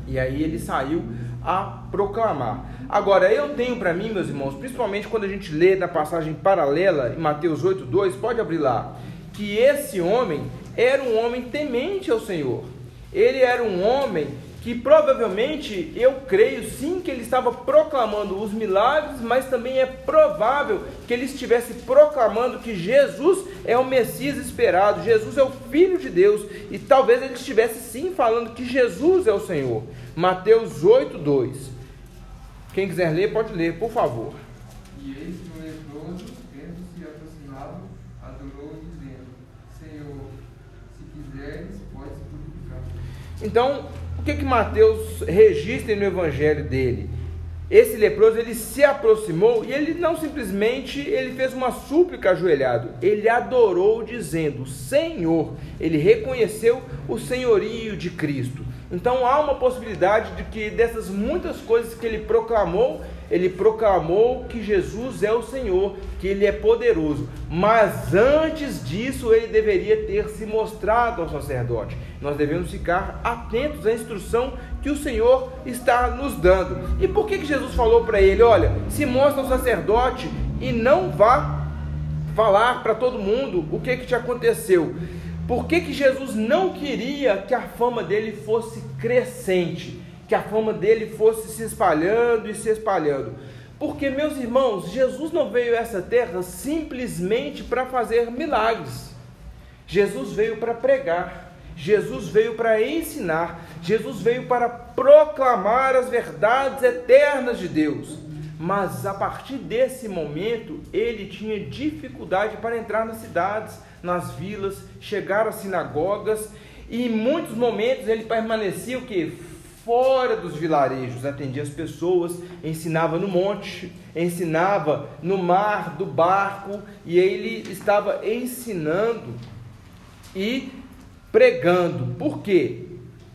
E aí ele saiu a proclamar. Agora, eu tenho para mim, meus irmãos, principalmente quando a gente lê na passagem paralela em Mateus 8:2, pode abrir lá, que esse homem era um homem temente ao Senhor. Ele era um homem que provavelmente eu creio sim que ele estava proclamando os milagres, mas também é provável que ele estivesse proclamando que Jesus é o Messias esperado, Jesus é o Filho de Deus, e talvez ele estivesse sim falando que Jesus é o Senhor. Mateus 8, 2. Quem quiser ler, pode ler, por favor. E eis que um leproso, tendo se aproximado, adorou, dizendo: Senhor, se quiseres, pode se purificar. Então, o que que Mateus registra no evangelho dele? Esse leproso ele se aproximou e ele não simplesmente ele fez uma súplica ajoelhado, ele adorou dizendo: Senhor. Ele reconheceu o senhorio de Cristo. Então há uma possibilidade de que dessas muitas coisas que ele proclamou, ele proclamou que Jesus é o Senhor, que ele é poderoso. Mas antes disso, ele deveria ter se mostrado ao sacerdote. Nós devemos ficar atentos à instrução que o Senhor está nos dando. E por que, que Jesus falou para ele: olha, se mostra ao sacerdote e não vá falar para todo mundo o que, que te aconteceu? Por que, que Jesus não queria que a fama dele fosse crescente? Que a fama dele fosse se espalhando e se espalhando. Porque, meus irmãos, Jesus não veio a essa terra simplesmente para fazer milagres. Jesus veio para pregar, Jesus veio para ensinar, Jesus veio para proclamar as verdades eternas de Deus. Mas a partir desse momento, ele tinha dificuldade para entrar nas cidades, nas vilas, chegar às sinagogas, e em muitos momentos ele permanecia o que? Fora dos vilarejos, atendia as pessoas, ensinava no monte, ensinava no mar, do barco, e ele estava ensinando e pregando. Por quê?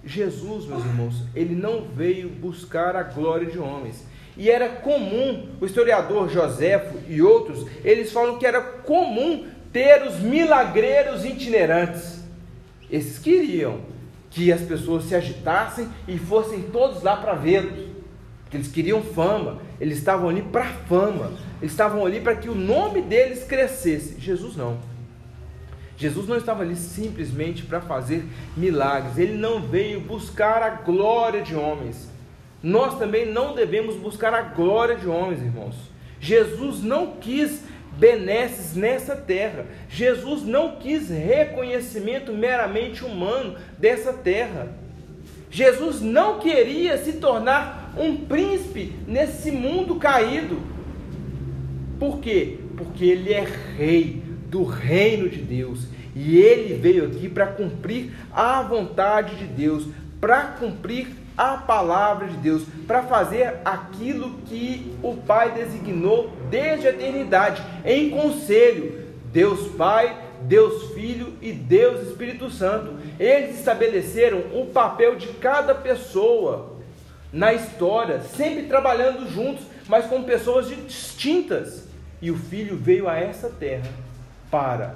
Jesus, meus irmãos, ele não veio buscar a glória de homens. E era comum, o historiador Joséfo e outros, eles falam que era comum ter os milagreiros itinerantes. Esses queriam, que as pessoas se agitassem e fossem todos lá para vê-los. Porque eles queriam fama, eles estavam ali para fama, eles estavam ali para que o nome deles crescesse. Jesus não. Jesus não estava ali simplesmente para fazer milagres, ele não veio buscar a glória de homens. Nós também não devemos buscar a glória de homens, irmãos. Jesus não quis benesses nessa terra. Jesus não quis reconhecimento meramente humano dessa terra. Jesus não queria se tornar um príncipe nesse mundo caído. Por quê? Porque ele é rei do reino de Deus e ele veio aqui para cumprir a vontade de Deus, para cumprir a palavra de Deus, para fazer aquilo que o Pai designou desde a eternidade, em conselho. Deus Pai, Deus Filho e Deus Espírito Santo. Eles estabeleceram o papel de cada pessoa na história, sempre trabalhando juntos, mas com pessoas distintas. E o Filho veio a essa terra para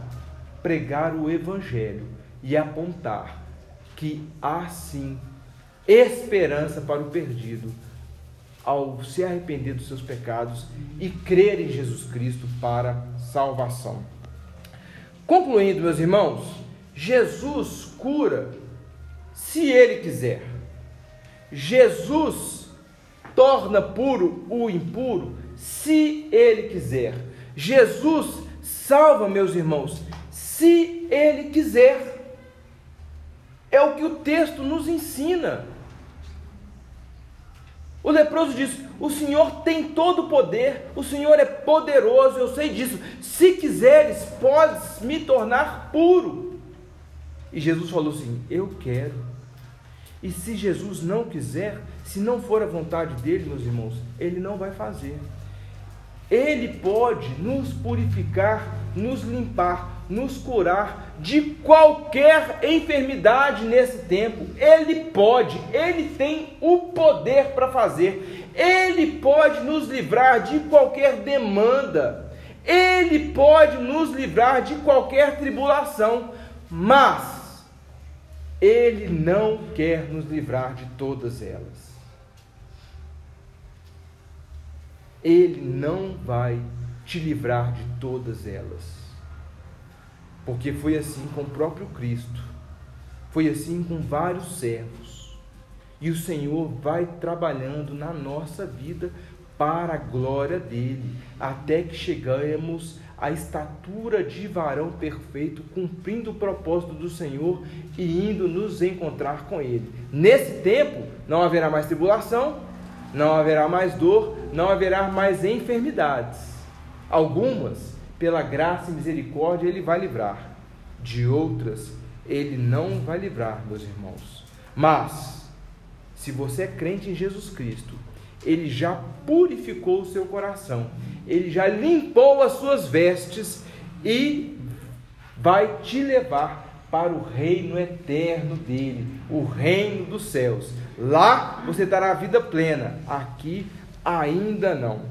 pregar o Evangelho e apontar que assim esperança para o perdido ao se arrepender dos seus pecados e crer em Jesus Cristo para salvação. Concluindo, meus irmãos, Jesus cura se ele quiser. Jesus torna puro o impuro, se ele quiser. Jesus salva, meus irmãos, se ele quiser. É o que o texto nos ensina. O leproso diz: O Senhor tem todo o poder, o Senhor é poderoso, eu sei disso. Se quiseres, podes me tornar puro. E Jesus falou assim: Eu quero. E se Jesus não quiser, se não for a vontade dele, meus irmãos, ele não vai fazer. Ele pode nos purificar, nos limpar, nos curar de qualquer enfermidade nesse tempo. Ele pode, ele tem o poder para fazer. Ele pode nos livrar de qualquer demanda. Ele pode nos livrar de qualquer tribulação. Mas ele não quer nos livrar de todas elas. Ele não vai te livrar de todas elas. Porque foi assim com o próprio Cristo, foi assim com vários servos. E o Senhor vai trabalhando na nossa vida para a glória dele, até que chegamos à estatura de varão perfeito, cumprindo o propósito do Senhor e indo nos encontrar com ele. Nesse tempo não haverá mais tribulação, não haverá mais dor, não haverá mais enfermidades. Algumas, pela graça e misericórdia, Ele vai livrar. De outras, Ele não vai livrar, meus irmãos. Mas, se você é crente em Jesus Cristo, Ele já purificou o seu coração, Ele já limpou as suas vestes e vai te levar para o reino eterno dele, o reino dos céus. Lá você terá a vida plena, aqui ainda não.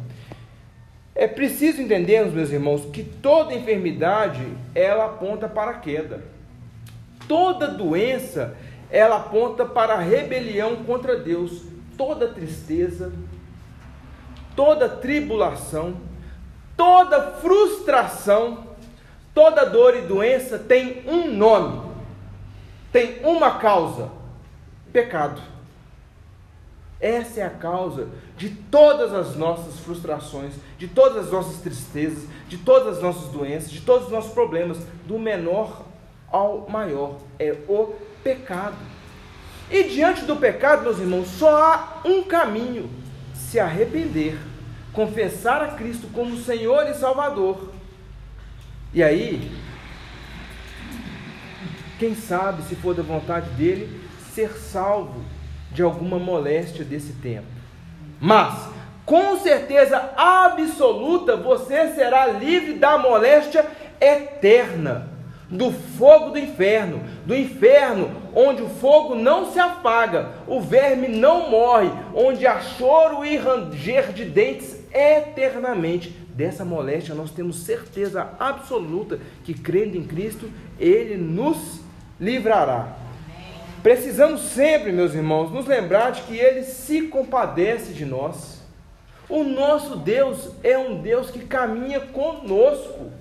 É preciso entendermos, meus irmãos, que toda enfermidade ela aponta para a queda. Toda doença ela aponta para a rebelião contra Deus. Toda tristeza, toda tribulação, toda frustração, toda dor e doença tem um nome, tem uma causa: pecado. Essa é a causa de todas as nossas frustrações, de todas as nossas tristezas, de todas as nossas doenças, de todos os nossos problemas, do menor ao maior. É o pecado. E diante do pecado, meus irmãos, só há um caminho: se arrepender, confessar a Cristo como Senhor e Salvador. E aí, quem sabe, se for da vontade dele, ser salvo de alguma moléstia desse tempo. Mas, com certeza absoluta, você será livre da moléstia eterna, do fogo do inferno, do inferno onde o fogo não se apaga, o verme não morre, onde há choro e ranger de dentes eternamente. Dessa moléstia nós temos certeza absoluta que crendo em Cristo, ele nos livrará. Precisamos sempre, meus irmãos, nos lembrar de que Ele se compadece de nós. O nosso Deus é um Deus que caminha conosco.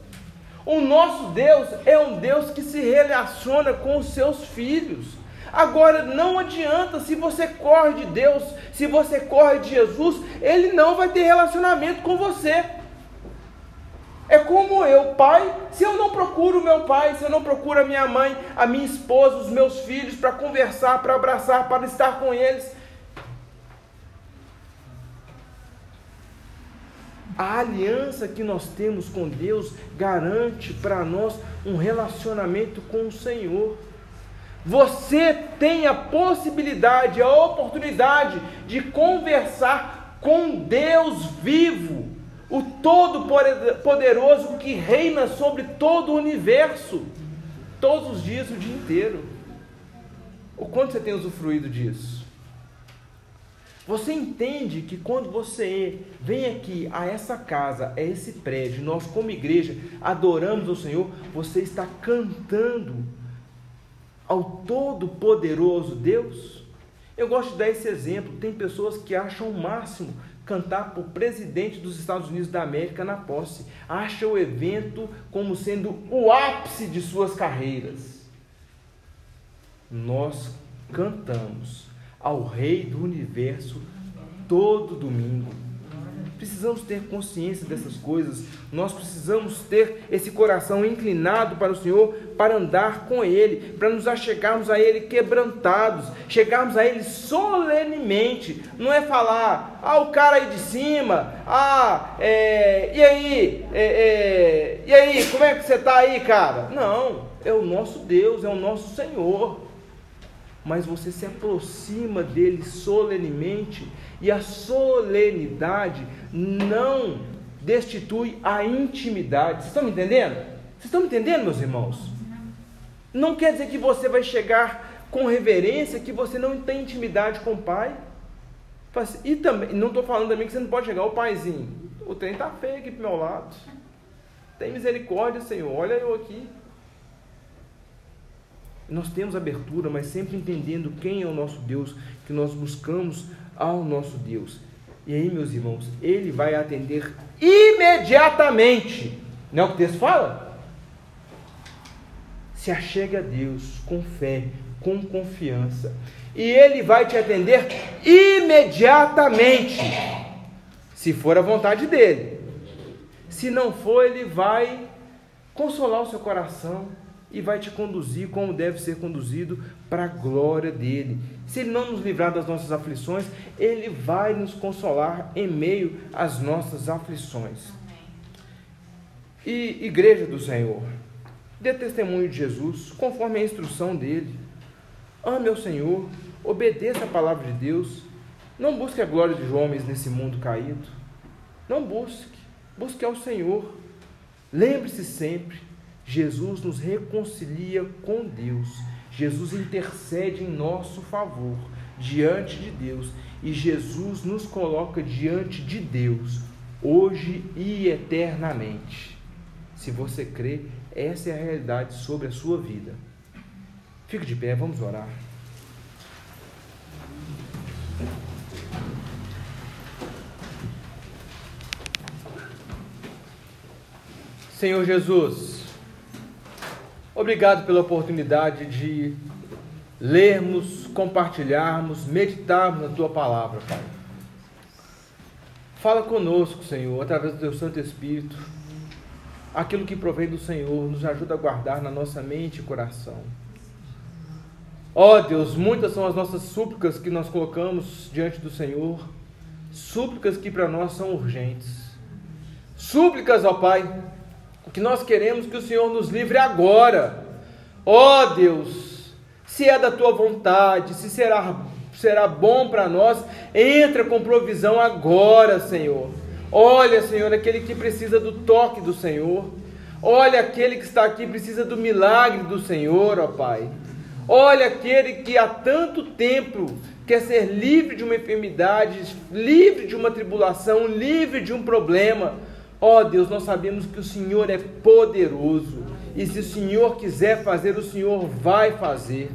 O nosso Deus é um Deus que se relaciona com os seus filhos. Agora, não adianta se você corre de Deus, se você corre de Jesus, Ele não vai ter relacionamento com você. É como eu, pai, se eu não procuro meu pai, se eu não procuro a minha mãe, a minha esposa, os meus filhos para conversar, para abraçar, para estar com eles. A aliança que nós temos com Deus garante para nós um relacionamento com o Senhor. Você tem a possibilidade, a oportunidade de conversar com Deus vivo o Todo-Poderoso que reina sobre todo o universo, todos os dias, o dia inteiro. O quanto você tem usufruído disso? Você entende que quando você vem aqui a essa casa, a esse prédio, nós como igreja adoramos o Senhor, você está cantando ao Todo-Poderoso Deus? Eu gosto de dar esse exemplo. Tem pessoas que acham o máximo cantar o presidente dos Estados Unidos da América na posse. Acha o evento como sendo o ápice de suas carreiras. Nós cantamos ao Rei do universo todo domingo. Precisamos ter consciência dessas coisas. Nós precisamos ter esse coração inclinado para o Senhor, para andar com Ele, para nos achegarmos a Ele quebrantados, chegarmos a Ele solenemente. Não é falar, ah, o cara aí de cima, ah, é, e aí, é, é, e aí, como é que você está aí, cara? Não, é o nosso Deus, é o nosso Senhor. Mas você se aproxima dele solenemente e a solenidade não destitui a intimidade. Vocês estão me entendendo? Vocês estão me entendendo, meus irmãos? Não quer dizer que você vai chegar com reverência que você não tem intimidade com o pai. E também, não estou falando também que você não pode chegar, o paizinho, o trem está feio aqui para meu lado. Tem misericórdia, Senhor, olha eu aqui. Nós temos abertura, mas sempre entendendo quem é o nosso Deus, que nós buscamos ao nosso Deus. E aí, meus irmãos, ele vai atender imediatamente. Não é o que o texto fala? Se achegue a Deus com fé, com confiança. E ele vai te atender imediatamente. Se for a vontade dele. Se não for, ele vai consolar o seu coração e vai te conduzir como deve ser conduzido para a glória dele. Se ele não nos livrar das nossas aflições, ele vai nos consolar em meio às nossas aflições. E igreja do Senhor, dê testemunho de Jesus conforme a instrução dele. Ame ao Senhor, obedeça a palavra de Deus. Não busque a glória de homens nesse mundo caído. Não busque, busque ao Senhor. Lembre-se sempre Jesus nos reconcilia com Deus. Jesus intercede em nosso favor diante de Deus e Jesus nos coloca diante de Deus hoje e eternamente. Se você crê, essa é a realidade sobre a sua vida. Fique de pé, vamos orar. Senhor Jesus, Obrigado pela oportunidade de lermos, compartilharmos, meditarmos na tua palavra, Pai. Fala conosco, Senhor, através do teu Santo Espírito. Aquilo que provém do Senhor nos ajuda a guardar na nossa mente e coração. Ó oh, Deus, muitas são as nossas súplicas que nós colocamos diante do Senhor, súplicas que para nós são urgentes. Súplicas, ó Pai, que nós queremos que o Senhor nos livre agora. Ó oh, Deus, se é da tua vontade, se será, será bom para nós, entra com provisão agora, Senhor. Olha, Senhor, aquele que precisa do toque do Senhor. Olha aquele que está aqui precisa do milagre do Senhor, ó Pai. Olha aquele que há tanto tempo quer ser livre de uma enfermidade, livre de uma tribulação, livre de um problema. Ó oh, Deus, nós sabemos que o Senhor é poderoso. E se o Senhor quiser fazer, o Senhor vai fazer.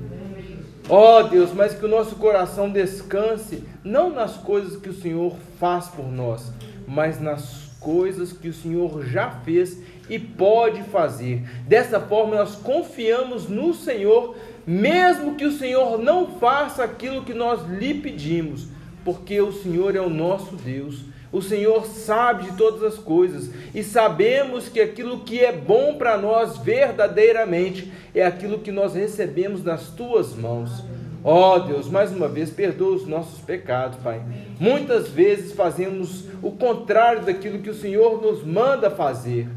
Ó oh, Deus, mas que o nosso coração descanse não nas coisas que o Senhor faz por nós, mas nas coisas que o Senhor já fez e pode fazer. Dessa forma, nós confiamos no Senhor, mesmo que o Senhor não faça aquilo que nós lhe pedimos, porque o Senhor é o nosso Deus o Senhor sabe de todas as coisas e sabemos que aquilo que é bom para nós verdadeiramente é aquilo que nós recebemos nas tuas mãos. Ó oh, Deus, mais uma vez, perdoa os nossos pecados, Pai. Muitas vezes fazemos o contrário daquilo que o Senhor nos manda fazer.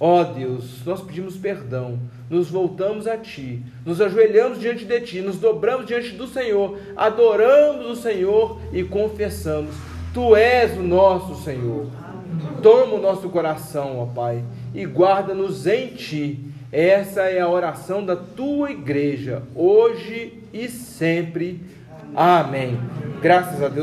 Ó oh, Deus, nós pedimos perdão, nos voltamos a Ti, nos ajoelhamos diante de Ti, nos dobramos diante do Senhor, adoramos o Senhor e confessamos Tu és o nosso Senhor. Toma o nosso coração, ó Pai, e guarda-nos em Ti. Essa é a oração da tua igreja, hoje e sempre. Amém. Graças a Deus.